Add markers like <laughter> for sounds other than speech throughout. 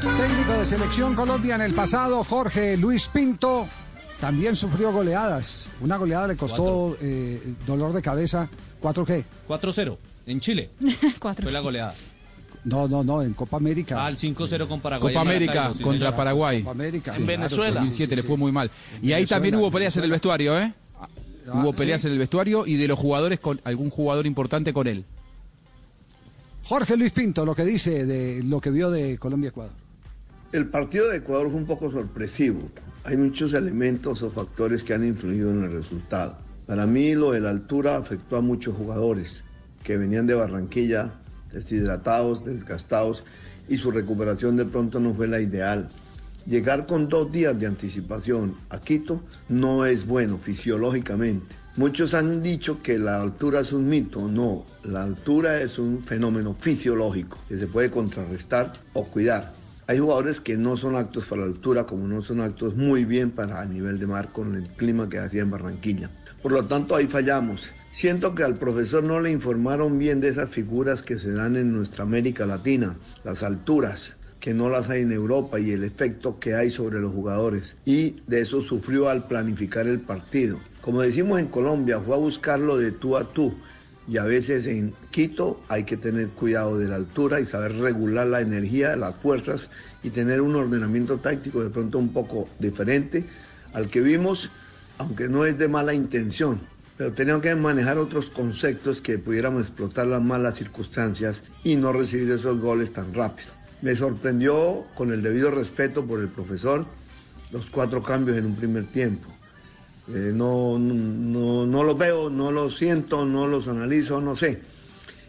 Técnico de Selección Colombia en el pasado, Jorge Luis Pinto, también sufrió goleadas. Una goleada le costó eh, dolor de cabeza. ¿4 qué? 4-0 en Chile. <laughs> Fue la goleada. No, no, no, en Copa América. Ah, el 5-0 con Paraguay. Copa en América sí, contra señor. Paraguay. Copa América. Sí, Sí, claro, Venezuela. 2007 Sí, le sí. fue muy mal. Y ahí también hubo peleas en el vestuario, ¿eh? Ah, hubo peleas sí. en el vestuario y de los jugadores con algún jugador importante con él. Jorge Luis Pinto, lo que dice de lo que vio de Colombia-Ecuador. El partido de Ecuador fue un poco sorpresivo. Hay muchos elementos o factores que han influido en el resultado. Para mí lo de la altura afectó a muchos jugadores que venían de Barranquilla deshidratados, desgastados y su recuperación de pronto no fue la ideal. Llegar con dos días de anticipación a Quito no es bueno fisiológicamente. Muchos han dicho que la altura es un mito. No, la altura es un fenómeno fisiológico que se puede contrarrestar o cuidar. Hay jugadores que no son actos para la altura, como no son actos muy bien para a nivel de mar con el clima que hacía en Barranquilla. Por lo tanto, ahí fallamos. Siento que al profesor no le informaron bien de esas figuras que se dan en nuestra América Latina, las alturas, que no las hay en Europa y el efecto que hay sobre los jugadores. Y de eso sufrió al planificar el partido. Como decimos en Colombia, fue a buscarlo de tú a tú. Y a veces en Quito hay que tener cuidado de la altura y saber regular la energía, las fuerzas y tener un ordenamiento táctico de pronto un poco diferente al que vimos, aunque no es de mala intención. Pero teníamos que manejar otros conceptos que pudiéramos explotar las malas circunstancias y no recibir esos goles tan rápido. Me sorprendió, con el debido respeto por el profesor, los cuatro cambios en un primer tiempo. Eh, no, no, no los veo, no los siento, no los analizo, no sé.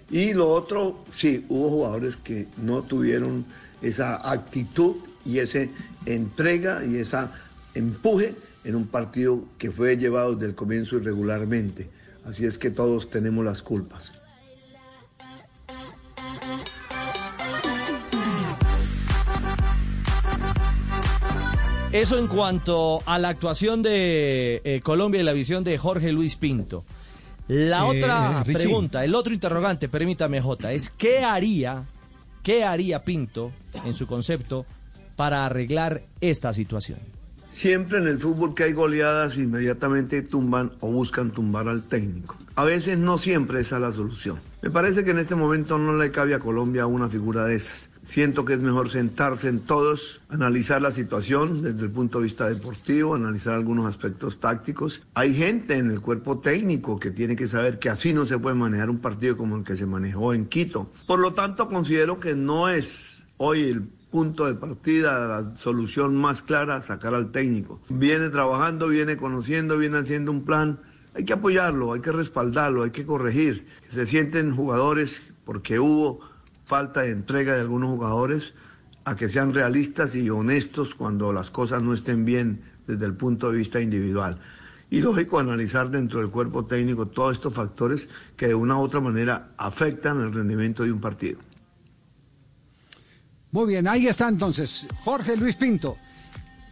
Y lo otro, sí, hubo jugadores que no tuvieron esa actitud y esa entrega y esa empuje en un partido que fue llevado desde el comienzo irregularmente. Así es que todos tenemos las culpas. Eso en cuanto a la actuación de eh, Colombia y la visión de Jorge Luis Pinto. La Eh, otra Richie. pregunta, el otro interrogante, permítame J, es ¿qué haría, qué haría Pinto en su concepto para arreglar esta situación? Siempre en el fútbol que hay goleadas inmediatamente tumban o buscan tumbar al técnico. A veces no siempre esa es la solución. Me parece que en este momento no le cabe a Colombia una figura de esas. Siento que es mejor sentarse en todos, analizar la situación desde el punto de vista deportivo, analizar algunos aspectos tácticos. Hay gente en el cuerpo técnico que tiene que saber que así no se puede manejar un partido como el que se manejó en Quito. Por lo tanto, considero que no es hoy el punto de partida, la solución más clara, sacar al técnico. Viene trabajando, viene conociendo, viene haciendo un plan. Hay que apoyarlo, hay que respaldarlo, hay que corregir. Se sienten jugadores, porque hubo falta de entrega de algunos jugadores, a que sean realistas y honestos cuando las cosas no estén bien desde el punto de vista individual. Y lógico, analizar dentro del cuerpo técnico todos estos factores que de una u otra manera afectan el rendimiento de un partido. Muy bien, ahí está entonces Jorge Luis Pinto,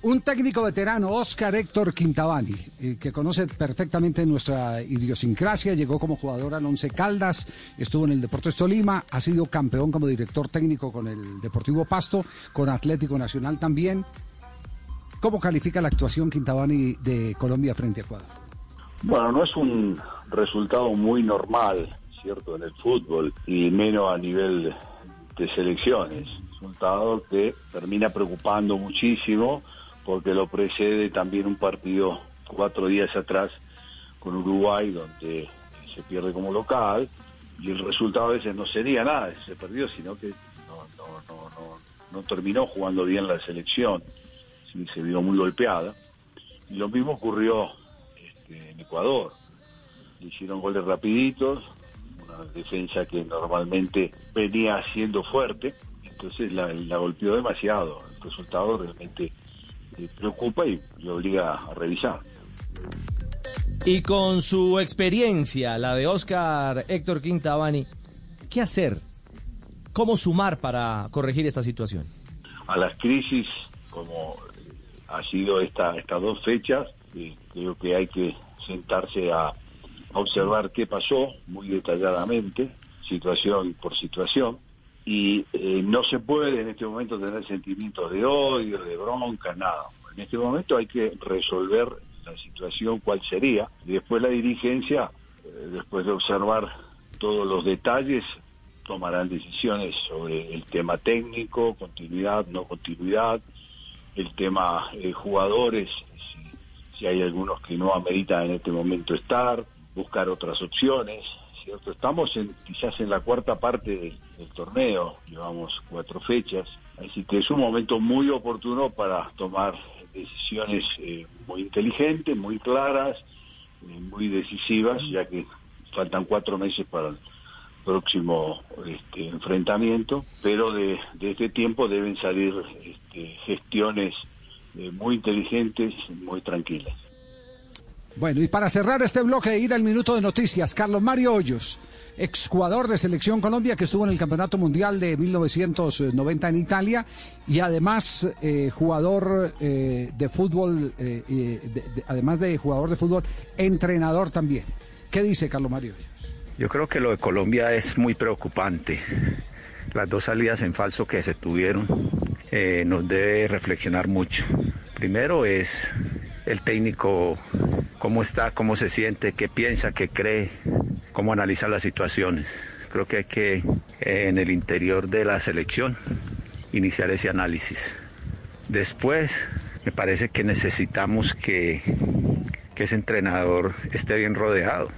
un técnico veterano, Oscar Héctor Quintabani, eh, que conoce perfectamente nuestra idiosincrasia, llegó como jugador al Once Caldas, estuvo en el Deportes Tolima, ha sido campeón como director técnico con el Deportivo Pasto, con Atlético Nacional también. ¿Cómo califica la actuación Quintabani de Colombia frente a Ecuador? Bueno, no es un resultado muy normal, ¿cierto?, en el fútbol, y menos a nivel de selecciones. Resultado que termina preocupando muchísimo porque lo precede también un partido cuatro días atrás con Uruguay, donde se pierde como local, y el resultado a veces no sería nada, se perdió, sino que no, no, no, no, no terminó jugando bien la selección, se vio muy golpeada. Y lo mismo ocurrió este, en Ecuador. Le hicieron goles rapiditos, una defensa que normalmente venía siendo fuerte, entonces la, la golpeó demasiado. El resultado realmente eh, preocupa y le obliga a revisar. Y con su experiencia, la de Oscar Héctor Quintabani, ¿qué hacer? ¿Cómo sumar para corregir esta situación? A las crisis, como ha sido esta, estas dos fechas, eh, creo que hay que sentarse a, a observar qué pasó muy detalladamente, situación por situación, y eh, no se puede en este momento tener sentimientos de odio, de bronca, nada. En este momento hay que resolver la situación cuál sería y después la dirigencia, eh, después de observar todos los detalles, tomarán decisiones sobre el tema técnico, continuidad, no continuidad, el tema eh, jugadores, si, si hay algunos que no ameritan en este momento estar, buscar otras opciones, ¿cierto? Estamos en, quizás en la cuarta parte del, del torneo, llevamos cuatro fechas, así que es un momento muy oportuno para tomar decisiones eh, muy inteligentes, muy claras, eh, muy decisivas, ya que faltan cuatro meses para el próximo este, enfrentamiento, pero de, este tiempo deben salir este, gestiones eh, muy inteligentes, muy tranquilas. Bueno, y para cerrar este bloque, ir al minuto de noticias, Carlos Mario Hoyos, exjugador de Selección Colombia que estuvo en el Campeonato Mundial de 1990 en Italia y además eh, jugador eh, de fútbol, eh, de, de, además de jugador de fútbol, entrenador también. ¿Qué dice Carlos Mario Hoyos? Yo creo que lo de Colombia es muy preocupante. Las dos salidas en falso que se tuvieron nos debe reflexionar mucho. Primero es el técnico cómo está, cómo se siente, qué piensa, qué cree, cómo analiza las situaciones. Creo que hay que en el interior de la selección iniciar ese análisis. Después, me parece que necesitamos que, que ese entrenador esté bien rodeado,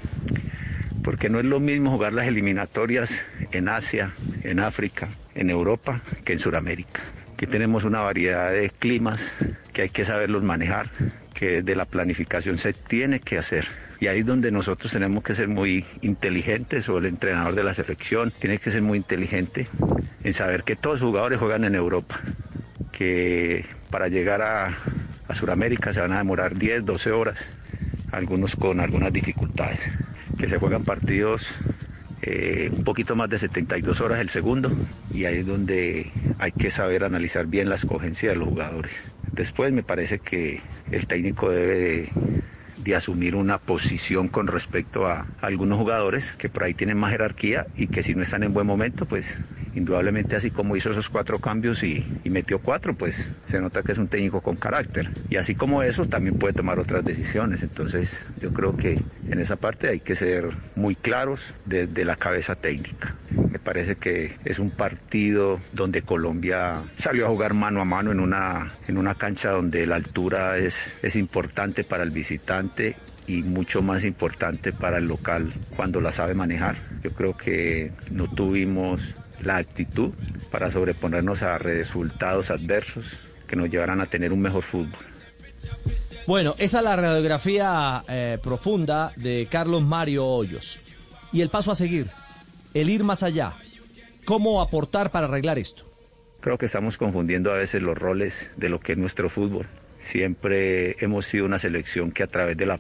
porque no es lo mismo jugar las eliminatorias en Asia, en África, en Europa, que en Sudamérica. Aquí tenemos una variedad de climas que hay que saberlos manejar, que de la planificación se tiene que hacer. Y ahí es donde nosotros tenemos que ser muy inteligentes, o el entrenador de la selección tiene que ser muy inteligente en saber que todos los jugadores juegan en Europa, que para llegar a, a Sudamérica se van a demorar 10, 12 horas, algunos con algunas dificultades, que se juegan partidos eh, un poquito más de 72 horas el segundo y ahí es donde hay que saber analizar bien la escogencia de los jugadores. Después me parece que el técnico debe de, asumir una posición con respecto a algunos jugadores que por ahí tienen más jerarquía y que si no están en buen momento, pues indudablemente así como hizo esos cuatro cambios y, y, metió cuatro, pues se nota que es un técnico con carácter. Y así como eso, también puede tomar otras decisiones. Entonces yo creo que en esa parte hay que ser muy claros desde de la cabeza técnica. Me parece que es un partido donde Colombia salió a jugar mano a mano en una, en una cancha donde la altura es, es importante para el visitante y mucho más importante para el local cuando la sabe manejar. Yo creo que no tuvimos la actitud para sobreponernos a resultados adversos que nos llevaran a tener un mejor fútbol. Bueno, esa es la radiografía eh, profunda de Carlos Mario Hoyos. Y el paso a seguir, el ir más allá. ¿Cómo aportar para arreglar esto? Creo que estamos confundiendo a veces los roles de lo que es nuestro fútbol. Siempre hemos sido una selección que a través de la,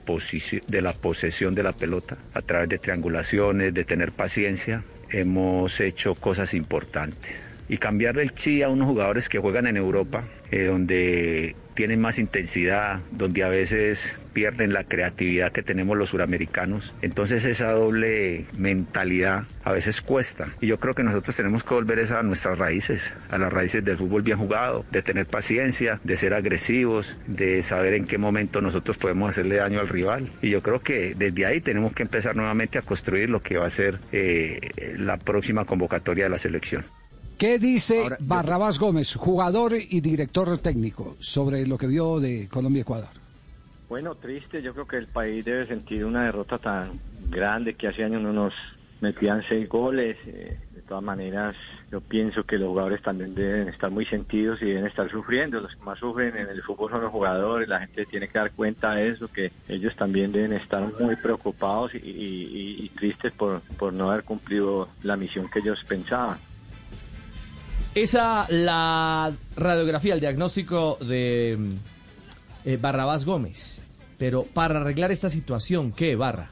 de la posesión de la pelota, a través de triangulaciones, de tener paciencia, hemos hecho cosas importantes. Y cambiarle el chi a unos jugadores que juegan en Europa, eh, donde tienen más intensidad, donde a veces pierden la creatividad que tenemos los suramericanos. Entonces esa doble mentalidad a veces cuesta. Y yo creo que nosotros tenemos que volver a nuestras raíces, a las raíces del fútbol bien jugado, de tener paciencia, de ser agresivos, de saber en qué momento nosotros podemos hacerle daño al rival. Y yo creo que desde ahí tenemos que empezar nuevamente a construir lo que va a ser eh, la próxima convocatoria de la selección. ¿Qué dice Ahora, Barrabás yo... Gómez, jugador y director técnico, sobre lo que vio de Colombia-Ecuador? Bueno, triste, yo creo que el país debe sentir una derrota tan grande que hace años no nos metían seis goles. Eh, de todas maneras, yo pienso que los jugadores también deben estar muy sentidos y deben estar sufriendo. Los que más sufren en el fútbol son los jugadores, la gente tiene que dar cuenta de eso, que ellos también deben estar muy preocupados y, tristes por, por no haber cumplido la misión que ellos pensaban. Esa la radiografía, el diagnóstico de eh, Barrabás Gómez. Pero para arreglar esta situación, ¿qué, Barra?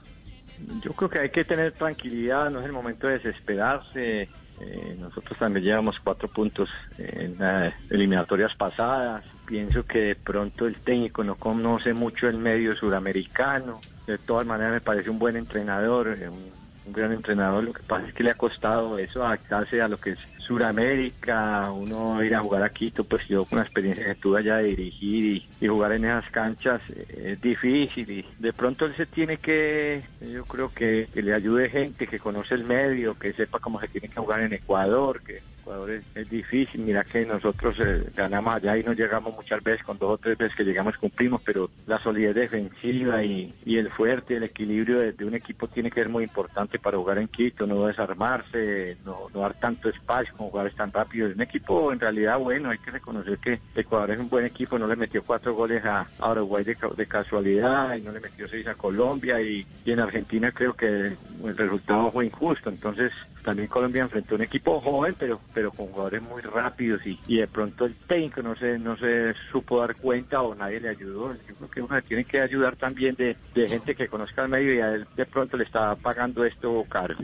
Yo creo que hay que tener tranquilidad, no es el momento de desesperarse. Eh, nosotros también llevamos cuatro puntos en las eliminatorias pasadas. Pienso que de pronto el técnico no conoce mucho el medio suramericano. De todas maneras me parece un buen entrenador, un un gran entrenador. Lo que pasa es que le ha costado eso adaptarse a lo que es Suramérica, uno ir a jugar a Quito, pues yo con la experiencia que tuve allá de dirigir y, jugar en esas canchas eh, es difícil y de pronto él se tiene que, yo creo que, que le ayude gente que conoce el medio, que sepa cómo se tiene que jugar en Ecuador, que Ecuador es, difícil, mira que nosotros eh, ganamos allá y no llegamos muchas veces, con dos o tres veces que llegamos cumplimos, pero la solidez defensiva y, el fuerte, el equilibrio de, un equipo tiene que ser muy importante para jugar en Quito, no desarmarse, no, no dar tanto espacio con jugadores tan rápidos. Es un equipo en realidad bueno, hay que reconocer que Ecuador es un buen equipo, no le metió cuatro goles a, Uruguay de, de, casualidad y no le metió seis a Colombia. Y, y en Argentina creo que el resultado fue injusto, entonces también Colombia enfrentó un equipo joven, pero pero con jugadores muy rápidos y, y de pronto el técnico no se no se supo dar cuenta o nadie le ayudó. Yo creo que uno tiene que ayudar también de, gente que conozca el medio y a él de pronto le está pagando esto caro.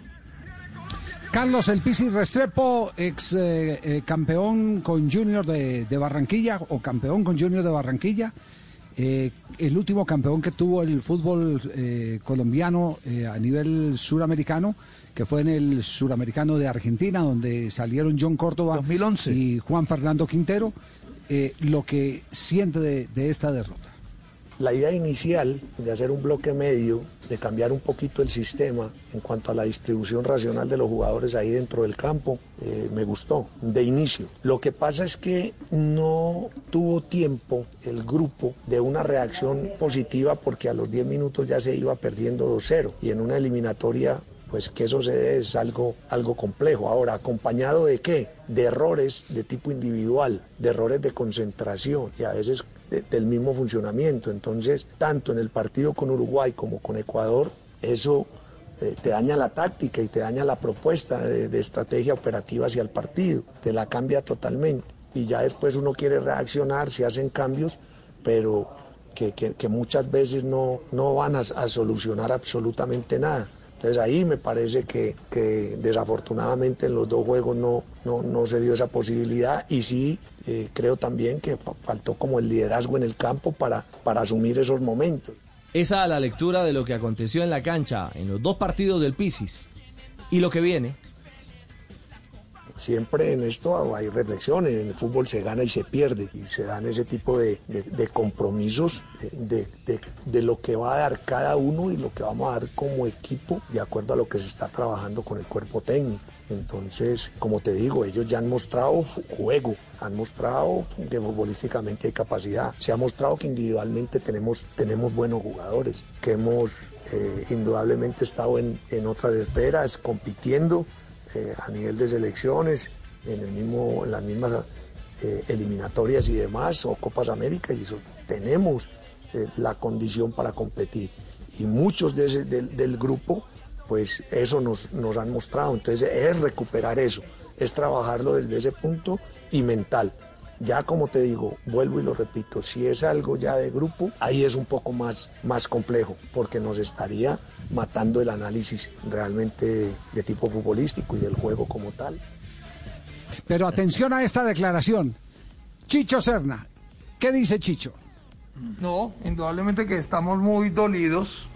Carlos El Pisi Restrepo, ex eh, eh, campeón con Junior de, Barranquilla o campeón con Junior de Barranquilla. Eh, el último campeón que tuvo el fútbol colombiano a nivel suramericano que fue en el Suramericano de Argentina, donde salieron John Córdoba y Juan Fernando Quintero, eh, lo que siente de, esta derrota. La idea inicial de hacer un bloque medio, de cambiar un poquito el sistema en cuanto a la distribución racional de los jugadores ahí dentro del campo, eh, me gustó de inicio. Lo que pasa es que no tuvo tiempo el grupo de una reacción positiva porque a los 10 minutos ya se iba perdiendo 2-0 y en una eliminatoria pues que eso es algo, algo complejo. Ahora, acompañado de qué? De errores de tipo individual, de errores de concentración y a veces del mismo funcionamiento. Entonces, tanto en el partido con Uruguay como con Ecuador, eso eh, te daña la táctica y te daña la propuesta de, estrategia operativa hacia el partido, te la cambia totalmente. Y ya después uno quiere reaccionar, se hacen cambios, pero que, muchas veces no, no van a solucionar absolutamente nada. Entonces ahí me parece que, desafortunadamente en los dos juegos no, no, se dio esa posibilidad y sí eh, creo también que faltó como el liderazgo en el campo para, para asumir esos momentos. Esa la lectura de lo que aconteció en la cancha en los dos partidos del Pisis y lo que viene Siempre en esto hay reflexiones, en el fútbol se gana y se pierde y se dan ese tipo de, compromisos de, de, lo que va a dar cada uno y lo que vamos a dar como equipo de acuerdo a lo que se está trabajando con el cuerpo técnico. Entonces, como te digo, ellos ya han mostrado juego, han mostrado que futbolísticamente hay capacidad, se ha mostrado que individualmente tenemos, tenemos buenos jugadores, que hemos eh, indudablemente estado en, en otras esferas compitiendo eh, a nivel de selecciones, en, el mismo, en las mismas eh, eliminatorias y demás, o Copas América, y eso tenemos eh, la condición para competir. Y muchos de del, grupo, pues eso nos, nos han mostrado. Entonces es recuperar eso, es trabajarlo desde ese punto y mental. Ya como te digo, vuelvo y lo repito, si es algo ya de grupo, ahí es un poco más, más complejo, porque nos estaría matando el análisis realmente de tipo futbolístico y del juego como tal. Pero atención a esta declaración. Chicho Serna, ¿qué dice Chicho? No, indudablemente que estamos muy dolidos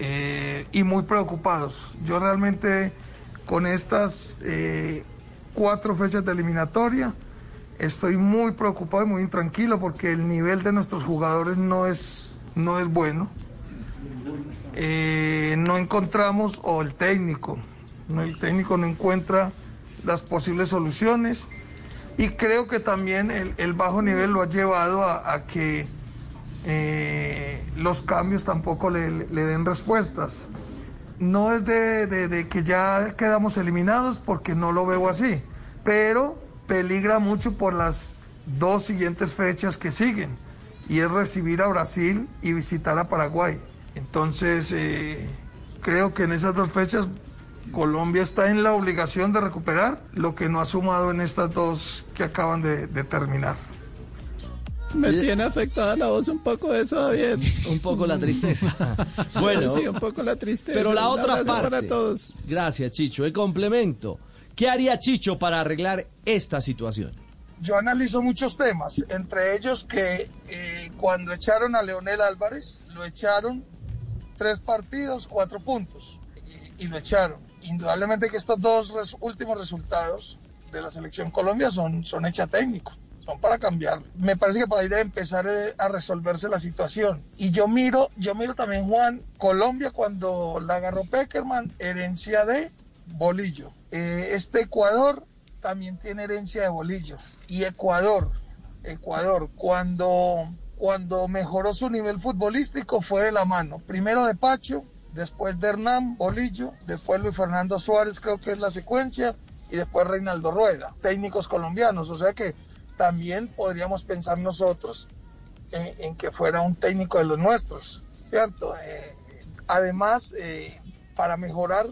eh, y muy preocupados. Yo realmente con estas eh, cuatro fechas de eliminatoria, Estoy muy preocupado y muy intranquilo porque el nivel de nuestros jugadores no es, no es bueno. Eh, no encontramos, o el técnico, el técnico no encuentra las posibles soluciones y creo que también el, bajo nivel lo ha llevado a, que eh, los cambios tampoco le, den respuestas. No es de que ya quedamos eliminados porque no lo veo así, pero peligra mucho por las dos siguientes fechas que siguen, y es recibir a Brasil y visitar a Paraguay. Entonces, eh, creo que en esas dos fechas Colombia está en la obligación de recuperar lo que no ha sumado en estas dos que acaban de, terminar. Me tiene afectada la voz un poco de eso, David. <laughs> un poco la tristeza. <laughs> bueno, sí, un poco la tristeza. Pero la otra parte. Para todos. Gracias, Chicho. El complemento. ¿Qué haría Chicho para arreglar esta situación? Yo analizo muchos temas, entre ellos que eh, cuando echaron a Leonel Álvarez, lo echaron tres partidos, cuatro puntos. y lo echaron. Indudablemente que estos dos últimos resultados de la selección Colombia son, son hecha técnico, son para cambiar. Me parece que por ahí debe empezar eh, a resolverse la situación. Y yo miro, yo miro también Juan, Colombia cuando la agarró Peckerman, herencia de Bolillo. Eh, este Ecuador también tiene herencia de Bolillo. Y Ecuador, Ecuador, cuando, cuando mejoró su nivel futbolístico fue de la mano. Primero de Pacho, después de Hernán Bolillo, después Luis Fernando Suárez, creo que es la secuencia, y después Reinaldo Rueda, técnicos colombianos. O sea que también podríamos pensar nosotros en, que fuera un técnico de los nuestros, ¿cierto? Eh, además, eh, para mejorar,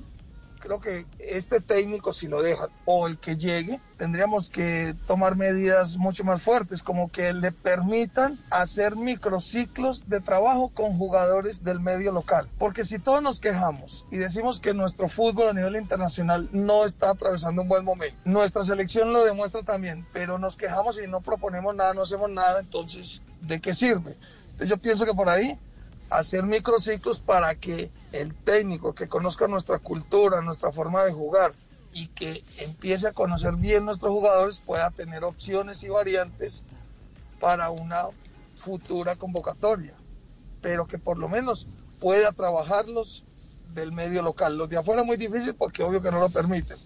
creo que este técnico, si lo dejan, o el que llegue, tendríamos que tomar medidas mucho más fuertes, como que le permitan hacer microciclos de trabajo con jugadores del medio local. Porque si todos nos quejamos y decimos que nuestro fútbol a nivel internacional no está atravesando un buen momento, nuestra selección lo demuestra también, pero nos quejamos y no proponemos nada, no hacemos nada, entonces, ¿de qué sirve? Entonces yo pienso que por ahí hacer microciclos para que el técnico que conozca nuestra cultura, nuestra forma de jugar y que empiece a conocer bien nuestros jugadores pueda tener opciones y variantes para una futura convocatoria, pero que por lo menos pueda trabajarlos del medio local. Los de afuera es muy difícil porque obvio que no lo permiten.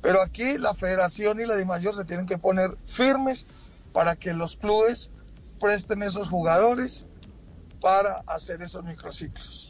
Pero aquí la federación y la DIMAYOR se tienen que poner firmes para que los clubes presten esos jugadores para hacer esos microciclos.